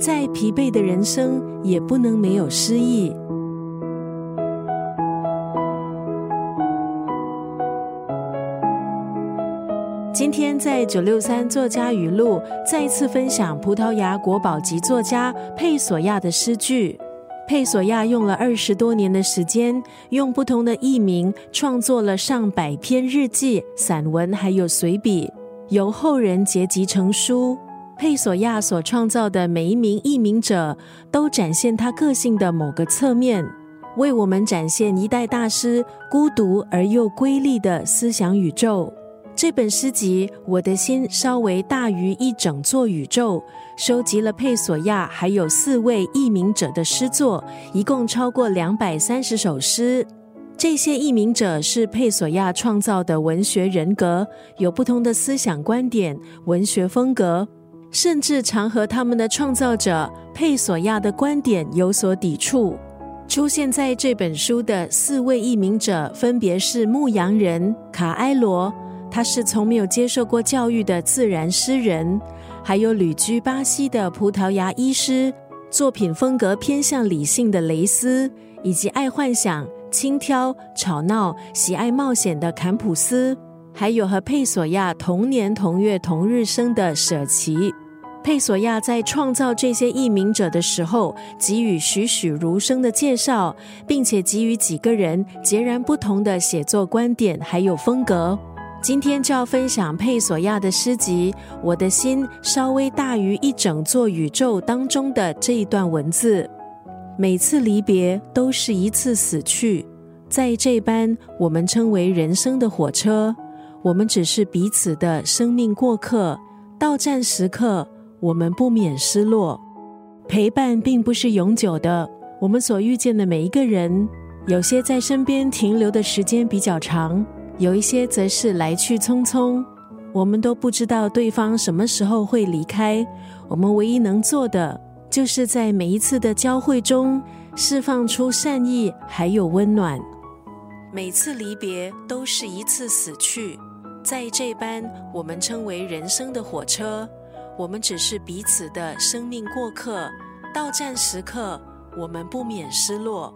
再疲惫的人生也不能没有诗意。今天在九六三作家语录再次分享葡萄牙国宝级作家佩索亚的诗句。佩索亚用了二十多年的时间，用不同的艺名创作了上百篇日记、散文，还有随笔，由后人结集成书。佩索亚所创造的每一名艺名者，都展现他个性的某个侧面，为我们展现一代大师孤独而又瑰丽的思想宇宙。这本诗集《我的心稍微大于一整座宇宙》，收集了佩索亚还有四位译名者的诗作，一共超过两百三十首诗。这些译名者是佩索亚创造的文学人格，有不同的思想观点、文学风格，甚至常和他们的创造者佩索亚的观点有所抵触。出现在这本书的四位译名者，分别是牧羊人卡埃罗。他是从没有接受过教育的自然诗人，还有旅居巴西的葡萄牙医师，作品风格偏向理性的雷斯，以及爱幻想、轻佻、吵闹、喜爱冒险的坎普斯，还有和佩索亚同年同月同日生的舍奇。佩索亚在创造这些译名者的时候，给予栩栩如生的介绍，并且给予几个人截然不同的写作观点还有风格。今天就要分享佩索亚的诗集《我的心稍微大于一整座宇宙》当中的这一段文字。每次离别都是一次死去，在这班我们称为人生的火车，我们只是彼此的生命过客。到站时刻，我们不免失落。陪伴并不是永久的，我们所遇见的每一个人，有些在身边停留的时间比较长。有一些则是来去匆匆，我们都不知道对方什么时候会离开。我们唯一能做的，就是在每一次的交汇中释放出善意，还有温暖。每次离别都是一次死去，在这班我们称为人生的火车，我们只是彼此的生命过客。到站时刻，我们不免失落。